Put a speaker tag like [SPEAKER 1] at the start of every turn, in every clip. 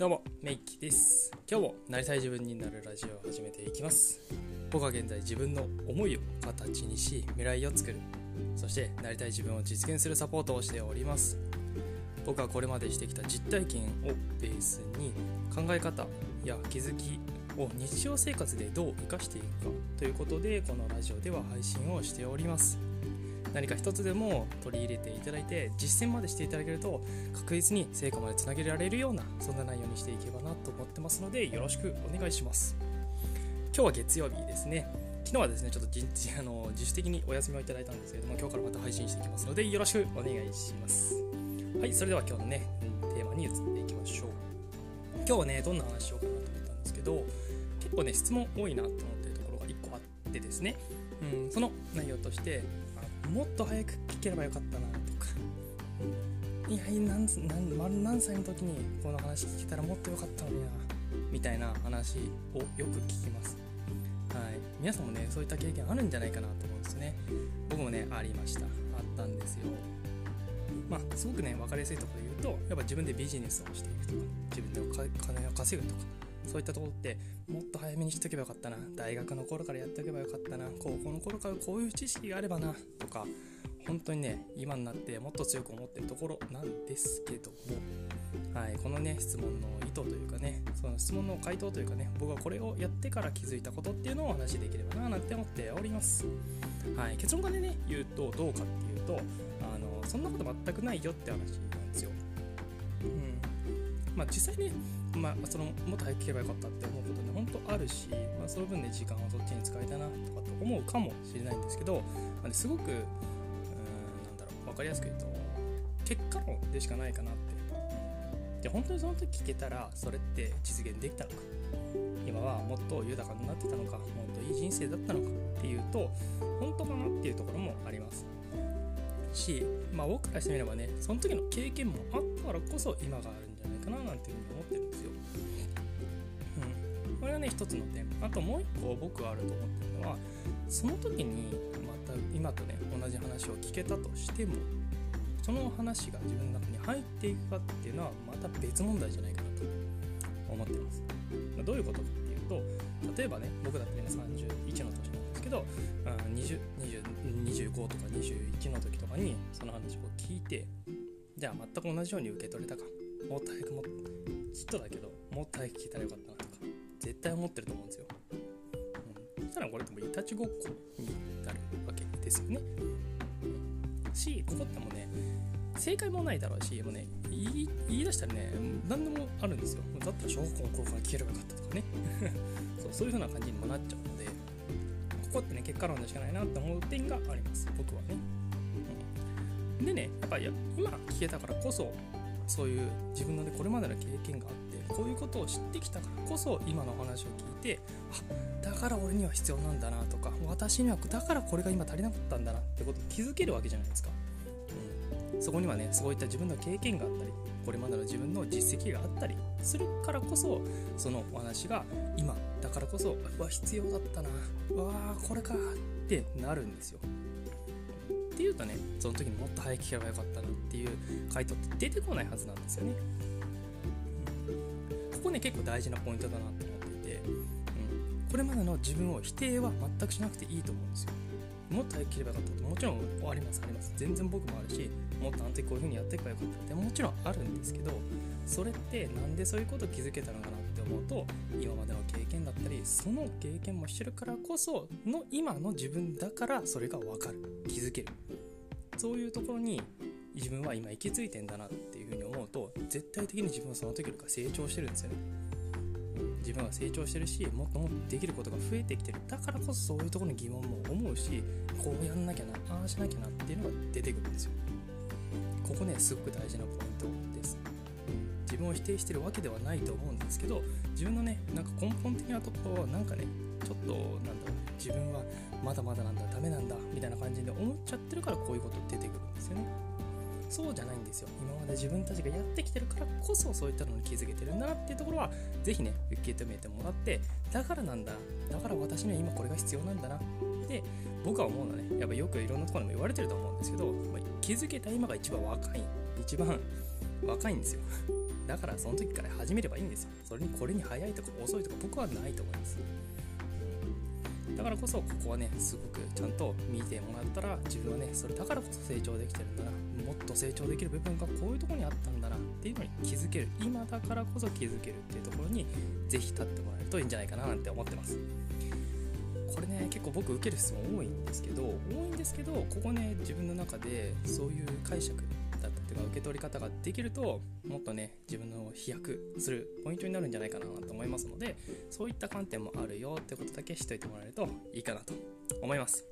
[SPEAKER 1] どうも、メイキです。今日もなりたい自分になるラジオを始めていきます。僕は現在自分の思いを形にし、未来を作る。そして、なりたい自分を実現するサポートをしております。僕はこれまでしてきた実体験をベースに考え方や気づきを日常生活でどう生かしていくかということでこのラジオでは配信をしております何か一つでも取り入れていただいて実践までしていただけると確実に成果までつなげられるようなそんな内容にしていけばなと思ってますのでよろしくお願いします。今日は月曜日ですね。昨日はですねちょっとあの自主的にお休みをいただいたんですけれども今日からまた配信していきますのでよろしくお願いします。はいそれでは今日のねテーマに移っていきましょう。今日はねどんな話しようかなと思ったんですけど結構ね質問多いなと思ってるところが1個あってですね、うん、その内容としてもっと早く聞ければよかったなとか、いや何何何歳の時にこの話聞けたらもっとよかったのになみたいな話をよく聞きます。はい。皆さんもねそういった経験あるんじゃないかなと思うんですね。僕もねありました。あったんですよ。まあ、すごくね分かりやすいところで言うとやっぱ自分でビジネスをしていくとか自分でお金を稼ぐとか。そういったところってもっと早めにしとけばよかったな。大学の頃からやっておけばよかったな。高校の頃からこういう知識があればな。とか本当にね今になってもっと強く思ってるところなんですけども、はい、このね質問の意図というかねその質問の回答というかね僕はこれをやってから気づいたことっていうのをお話しできればななんて思っております、はい、結論からね言うとどうかっていうとあのそんなこと全くないよって話なんですよ。うん。まあ、実際ね、まあ、そのもっと早く聞けばよかったって思うことね本当あるし、まあ、その分ね時間をそっちに使いたいなとかと思うかもしれないんですけど、まあ、すごくうんなんだろう分かりやすく言うと結果論でしかないかなって。で本当にその時聞けたらそれって実現できたのか。今はもっと豊かになってたのかもっといい人生だったのかっていうと本当かなっていうところもあります。し、まあ、僕からしてみればねその時の経験もあったからこそ今があるんじゃないかななんていうふうに思ってるんですよ。うん、これがね一つの点あともう一個僕があると思ってるのはその時にまた今とね同じ話を聞けたとしてもその話が自分の中に入っていくかっていうのはまた別問題じゃないかなと思ってます。どういうことかっていうと例えばね僕だって今31の年なんですけど20 20 25とか21の時とかにその話を聞いてじゃあ全く同じように受け取れたかもっと早くもきっとだけどもっと早く聞いたらよかったなとか絶対思ってると思うんですよ、うん、そしたらこれってもいたちごっこになるわけですよね、うん、しここってもね正解もないだろうしもうね言い出したらね何でもあるん。ですよだったら小学校の頃から聞ければよかったとかねそうそういう風な感じにもなっちゃうのでここってね結果論でしかないなって思う点があります僕はね、うん、でねやっぱり今聞けたからこそそういう自分のねこれまでの経験があってこういうことを知ってきたからこそ今の話を聞いてあだから俺には必要なんだなとか私にはだからこれが今足りなかったんだなってことに気づけるわけじゃないですか、うん、そこにはねそういった自分の経験があったりこれまでの自分の実績があったりするからこそそのお話が今だからこそうわ必要だったなうわーこれかってなるんですよ。っていうとねその時にもっと早く聞けばよかったなっていう回答って出てこないはずなんですよね、ここね結構大事なポイントだなと思っていて、うん、これまでの自分を否定は全くしなくていいと思うんですよ。もっと早く切ればよかったってもちろんありますあります。全然僕もあるしもっとあの時こういう風にやっていけばよかったってもちろんあるんですけどそれってなんでそういうこと気づけたのかなっ思うと今までの経験だったりその経験もしてるからこその今の自分だからそれが分かる。気づける。そういうところに自分は今行き着いてんだなっていう風に思うと絶対的に自分はその時よりか成長してるんですよね。自分は成長してるしもっともっとできることが増えてきてる。だからこそそういうところに疑問も思うしこうやんなきゃなああしなきゃなっていうのが出てくるんですよ。ここねすごく大事なポイントです。自分を否定してるわけではないと思うんですけど自分のねなんか根本的なところはなんかねちょっとなんだろう自分はまだまだなんだダメなんだみたいな感じで思っちゃってるからこういうこと出てくるんですよね。そうじゃないんですよ。今まで自分たちがやってきてるからこそそういったのに気づけてるんだなっていうところは是非ね受け止めてもらってだからなんだだから私には今これが必要なんだなって僕は思うのはね。やっぱよくいろんなところでも言われてると思うんですけど、まあ、気づけた今が一番若い一番若いんですよ。だからその時から始めればいいんですよ。それにこれに早いとか遅いとか僕はないと思います。だからこそここはねすごくちゃんと見てもらったら自分はねそれだからこそ成長できてるんだな。もっと成長できる部分がこういうとこにあったんだなっていうのに気づける。今だからこそ気づけるっていうところにぜひ立ってもらえるといいんじゃないかななんて思ってます。これね結構僕受ける質問多いんですけど多いんですけどここね自分の中でそういう解釈ったりとか受け取り方ができるともっとね自分の飛躍するポイントになるんじゃないかなと思いますのでそういった観点もあるよってことだけしといてもらえるといいかなと思います。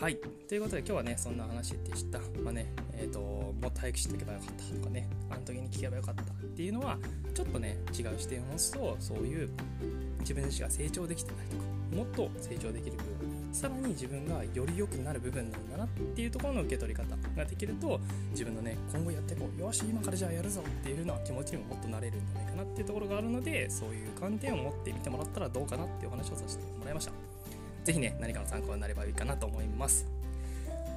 [SPEAKER 1] はい。ということで今日はねそんな話でした。まあねえっ、ー、ともっと早く知っておけばよかったとかねあの時に聞けばよかったっていうのはちょっとね違う視点を持つとそういう自分自身が成長できてたりとかもっと成長できる部分さらに自分がより良くなる部分なんだなっていうところの受け取り方ができると自分のね今後やっていこうよし今からじゃあやるぞっていうような気持ちにももっとなれるんじゃないかなっていうところがあるのでそういう観点を持ってみてもらったらどうかなっていうお話をさせてもらいました。是非ね何かの参考になればいいかなと思います。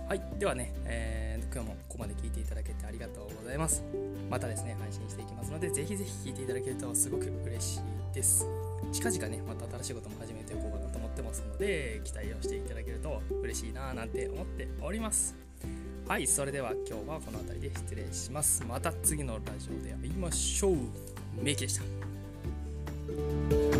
[SPEAKER 1] はいではね、えー、今日もここまで聞いていただけてありがとうございます。またですね配信していきますのでぜひぜひ聞いていただけるとすごく嬉しいです。近々ねまた新しいことも始めていこうかなと思ってますので期待をしていただけると嬉しいななんて思っております。はいそれでは今日はこの辺りで失礼します。また次のラジオで会いましょう。メイキでした。